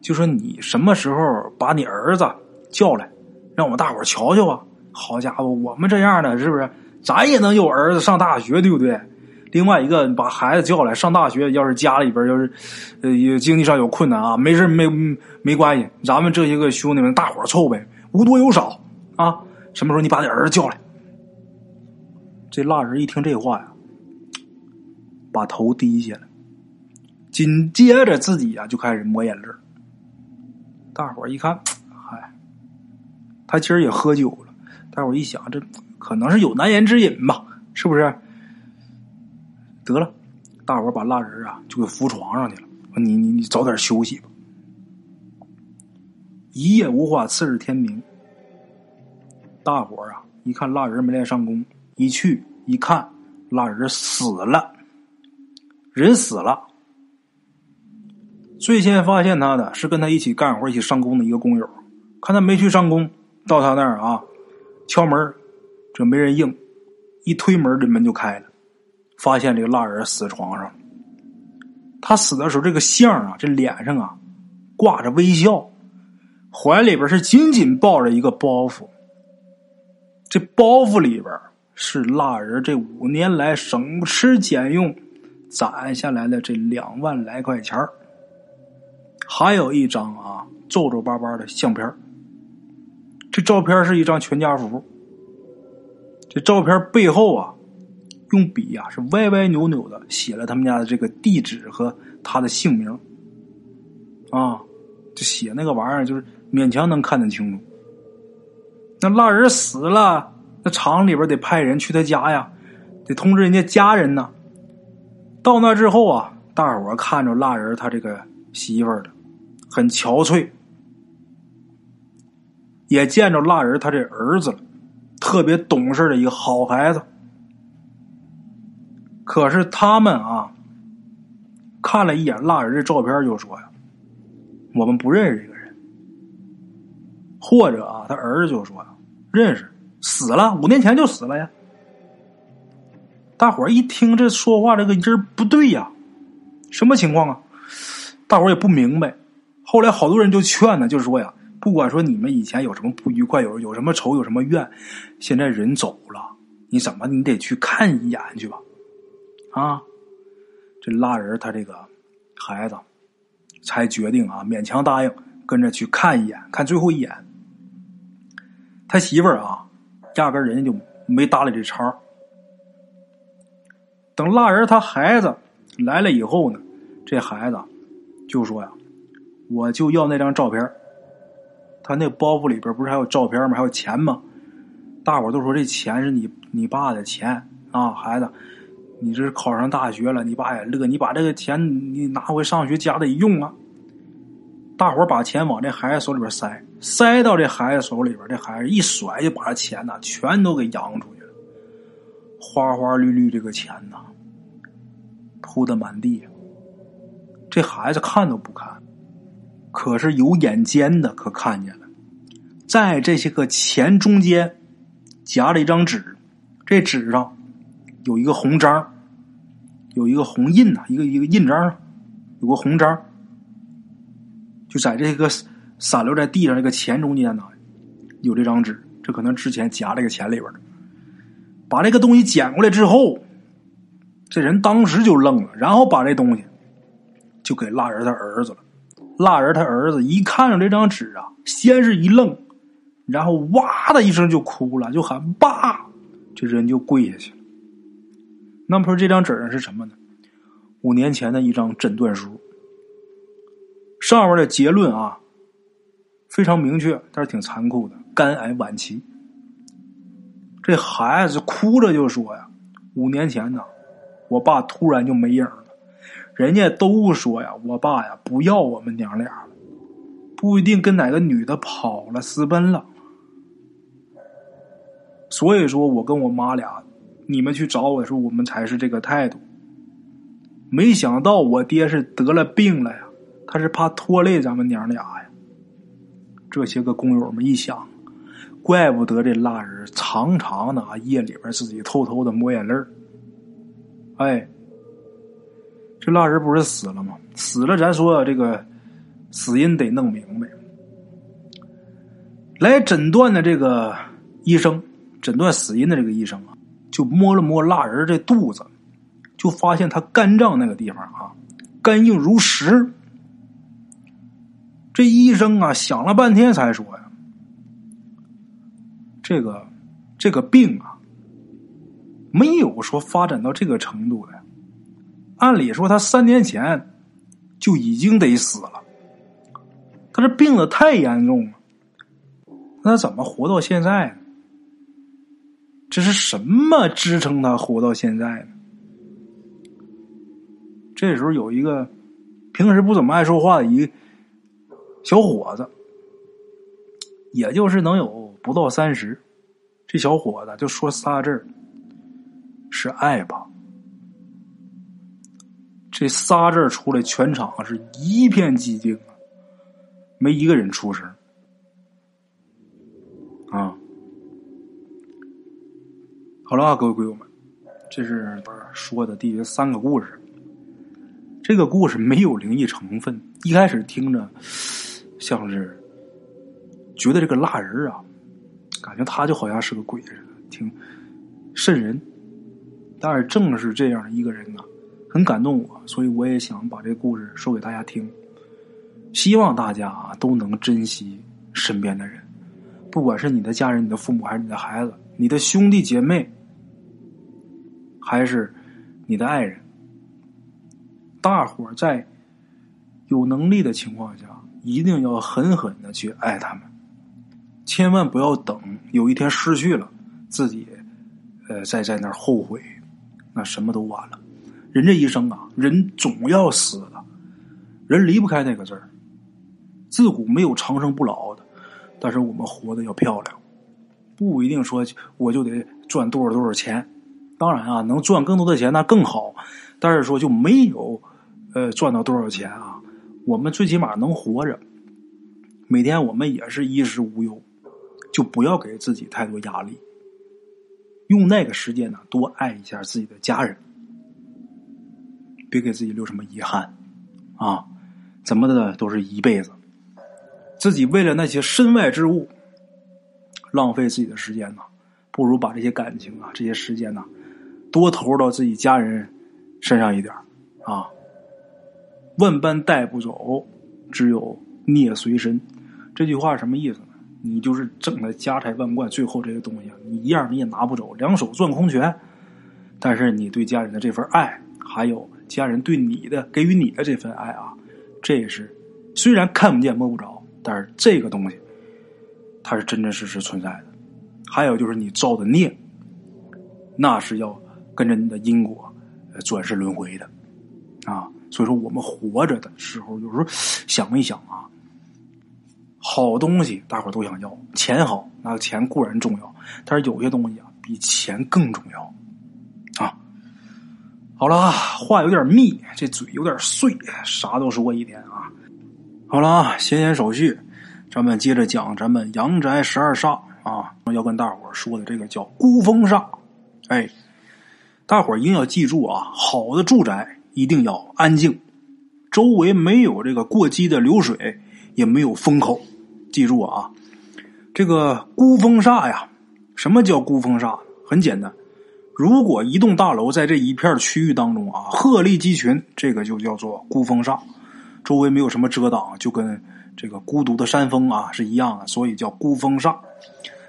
就说：“你什么时候把你儿子叫来，让我们大伙瞧瞧啊？”好家伙，我们这样的是不是？咱也能有儿子上大学，对不对？另外一个，把孩子叫来上大学，要是家里边要是呃经济上有困难啊，没事没没关系，咱们这些个兄弟们大伙凑呗，无多有少啊。什么时候你把你儿子叫来？这蜡人一听这话呀，把头低下了，紧接着自己呀就开始抹眼泪大伙一看，嗨，他今儿也喝酒了。大伙一想，这可能是有难言之隐吧？是不是？得了，大伙把蜡人啊就给扶床上去了。你你你早点休息吧。一夜无话，次日天明。大伙啊，一看蜡人没来上工，一去一看，蜡人死了，人死了。最先发现他的是跟他一起干活、一起上工的一个工友，看他没去上工，到他那儿啊，敲门，这没人应，一推门，这门就开了，发现这个蜡人死床上。他死的时候，这个相啊，这脸上啊，挂着微笑，怀里边是紧紧抱着一个包袱。这包袱里边是蜡人这五年来省吃俭用攒下来的这两万来块钱还有一张啊皱皱巴巴的相片这照片是一张全家福，这照片背后啊，用笔呀是歪歪扭扭的写了他们家的这个地址和他的姓名啊，就写那个玩意儿就是勉强能看得清楚。那蜡人死了，那厂里边得派人去他家呀，得通知人家家人呢。到那之后啊，大伙看着蜡人他这个媳妇儿的，很憔悴，也见着蜡人他这儿子了，特别懂事的一个好孩子。可是他们啊，看了一眼蜡人的照片，就说呀：“我们不认识这个人。”或者啊，他儿子就说呀。认识，死了，五年前就死了呀。大伙一听这说话这个音儿不对呀，什么情况啊？大伙也不明白。后来好多人就劝呢，就是说呀，不管说你们以前有什么不愉快，有有什么仇，有什么怨，现在人走了，你怎么你得去看一眼去吧？啊，这拉人他这个孩子才决定啊，勉强答应跟着去看一眼，看最后一眼。他媳妇儿啊，压根人家就没搭理这茬等拉人他孩子来了以后呢，这孩子就说呀：“我就要那张照片他那包袱里边不是还有照片吗？还有钱吗？大伙都说这钱是你你爸的钱啊，孩子，你这是考上大学了，你爸也乐，你把这个钱你拿回上学家里用啊。大伙把钱往这孩子手里边塞。塞到这孩子手里边，这孩子一甩就把这钱呐全都给扬出去了，花花绿绿这个钱呐，铺的满地。这孩子看都不看，可是有眼尖的可看见了，在这些个钱中间夹了一张纸，这纸上有一个红章，有一个红印呐，一个一个印章，有个红章，就在这个。散落在地上这个钱中间呢，有这张纸，这可能之前夹这个钱里边的。把这个东西捡过来之后，这人当时就愣了，然后把这东西就给蜡人他儿子了。蜡人他儿子一看着这张纸啊，先是一愣，然后哇的一声就哭了，就喊爸，这人就跪下去了。那么说这张纸上是什么呢？五年前的一张诊断书，上面的结论啊非常明确，但是挺残酷的，肝癌晚期。这孩子哭着就说呀：“五年前呢，我爸突然就没影了。”人家都说呀，我爸呀不要我们娘俩了，不一定跟哪个女的跑了私奔了。所以说我跟我妈俩，你们去找我的时候，我们才是这个态度。没想到我爹是得了病了呀，他是怕拖累咱们娘俩呀。这些个工友们一想，怪不得这蜡人常常的啊夜里边自己偷偷的抹眼泪哎。这蜡人不是死了吗？死了，咱说这个死因得弄明白。来诊断的这个医生，诊断死因的这个医生啊，就摸了摸蜡人这肚子，就发现他肝脏那个地方啊，干硬如石。这医生啊，想了半天才说呀，这个这个病啊，没有说发展到这个程度的。按理说，他三年前就已经得死了。他这病的太严重了，那怎么活到现在呢？这是什么支撑他活到现在呢？这时候有一个平时不怎么爱说话的一个小伙子，也就是能有不到三十，这小伙子就说仨字儿：“是爱吧。”这仨字出来，全场是一片寂静啊，没一个人出声啊。好了啊，各位鬼友们，这是说的第三个故事。这个故事没有灵异成分，一开始听着像是觉得这个蜡人啊，感觉他就好像是个鬼似的，挺瘆人。但是正是这样一个人呢。很感动我，所以我也想把这个故事说给大家听。希望大家啊都能珍惜身边的人，不管是你的家人、你的父母，还是你的孩子、你的兄弟姐妹，还是你的爱人。大伙在有能力的情况下，一定要狠狠的去爱他们，千万不要等有一天失去了自己，呃，再在那儿后悔，那什么都晚了。人这一生啊，人总要死的，人离不开那个字儿。自古没有长生不老的，但是我们活得要漂亮，不一定说我就得赚多少多少钱。当然啊，能赚更多的钱那更好，但是说就没有呃赚到多少钱啊，我们最起码能活着，每天我们也是衣食无忧，就不要给自己太多压力，用那个时间呢多爱一下自己的家人。别给自己留什么遗憾，啊，怎么的都是一辈子。自己为了那些身外之物，浪费自己的时间呢，不如把这些感情啊、这些时间呢，多投入到自己家人身上一点啊。万般带不走，只有孽随身。这句话什么意思呢？你就是挣的家财万贯，最后这些东西你一样你也拿不走，两手攥空拳。但是你对家人的这份爱，还有。家人对你的给予你的这份爱啊，这也是虽然看不见摸不着，但是这个东西它是真真实实存在的。还有就是你造的孽，那是要跟着你的因果转世轮回的啊。所以说，我们活着的时候，有时候想一想啊，好东西大伙都想要，钱好，那钱固然重要，但是有些东西啊，比钱更重要。好了，话有点密，这嘴有点碎，啥都说一点啊。好了啊，闲言少叙，咱们接着讲咱们阳宅十二煞啊，要跟大伙说的这个叫孤峰煞。哎，大伙一定要记住啊，好的住宅一定要安静，周围没有这个过激的流水，也没有风口。记住啊，这个孤峰煞呀，什么叫孤峰煞？很简单。如果一栋大楼在这一片区域当中啊，鹤立鸡群，这个就叫做孤峰煞。周围没有什么遮挡，就跟这个孤独的山峰啊是一样的，所以叫孤峰煞。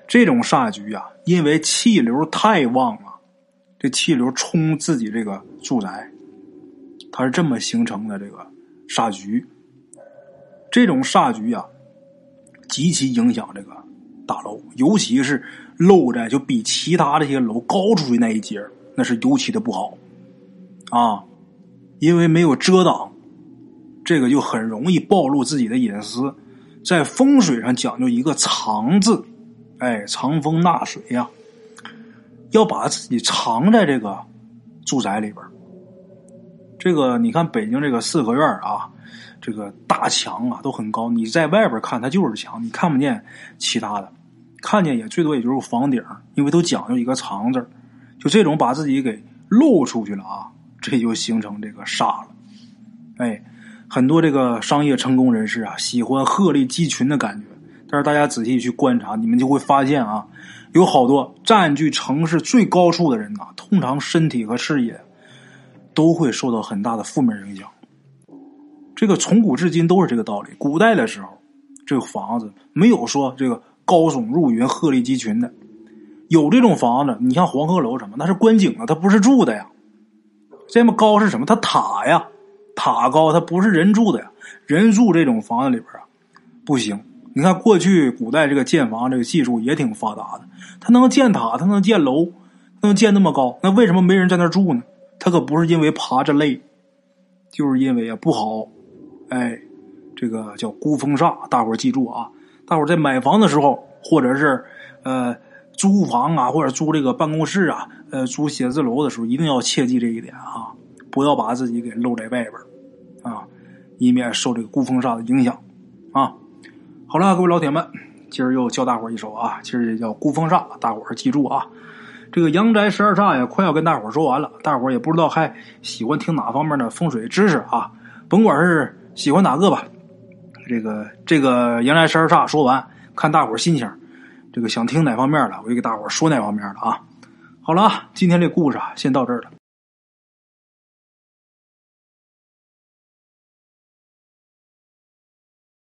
这种煞局啊，因为气流太旺了，这气流冲自己这个住宅，它是这么形成的这个煞局。这种煞局啊，极其影响这个大楼，尤其是漏着就比其他这些楼高出去那一截那是尤其的不好啊，因为没有遮挡，这个就很容易暴露自己的隐私。在风水上讲究一个藏字，哎，藏风纳水呀，要把自己藏在这个住宅里边这个你看北京这个四合院啊。这个大墙啊都很高，你在外边看它就是墙，你看不见其他的，看见也最多也就是房顶，因为都讲究一个藏字就这种把自己给露出去了啊，这就形成这个煞了。哎，很多这个商业成功人士啊，喜欢鹤立鸡群的感觉，但是大家仔细去观察，你们就会发现啊，有好多占据城市最高处的人呐，通常身体和事业都会受到很大的负面影响。这个从古至今都是这个道理。古代的时候，这个房子没有说这个高耸入云、鹤立鸡群的，有这种房子。你像黄鹤楼什么，那是观景的，它不是住的呀。这么高是什么？它塔呀，塔高，它不是人住的呀。人住这种房子里边啊，不行。你看过去古代这个建房这个技术也挺发达的，它能建塔，它能建楼，能建那么高，那为什么没人在那住呢？它可不是因为爬着累，就是因为啊不好。哎，这个叫孤峰煞，大伙记住啊！大伙在买房的时候，或者是呃租房啊，或者租这个办公室啊，呃租写字楼的时候，一定要切记这一点啊！不要把自己给露在外边啊，以免受这个孤风煞的影响啊！好了，各位老铁们，今儿又教大伙一首啊，今儿也叫孤风煞，大伙记住啊！这个阳宅十二煞呀，快要跟大伙说完了，大伙也不知道还喜欢听哪方面的风水知识啊，甭管是。喜欢哪个吧？这个这个迎来十二煞说完，看大伙儿心情，这个想听哪方面的，我就给大伙儿说哪方面的啊。好了，今天这故事啊，先到这儿了。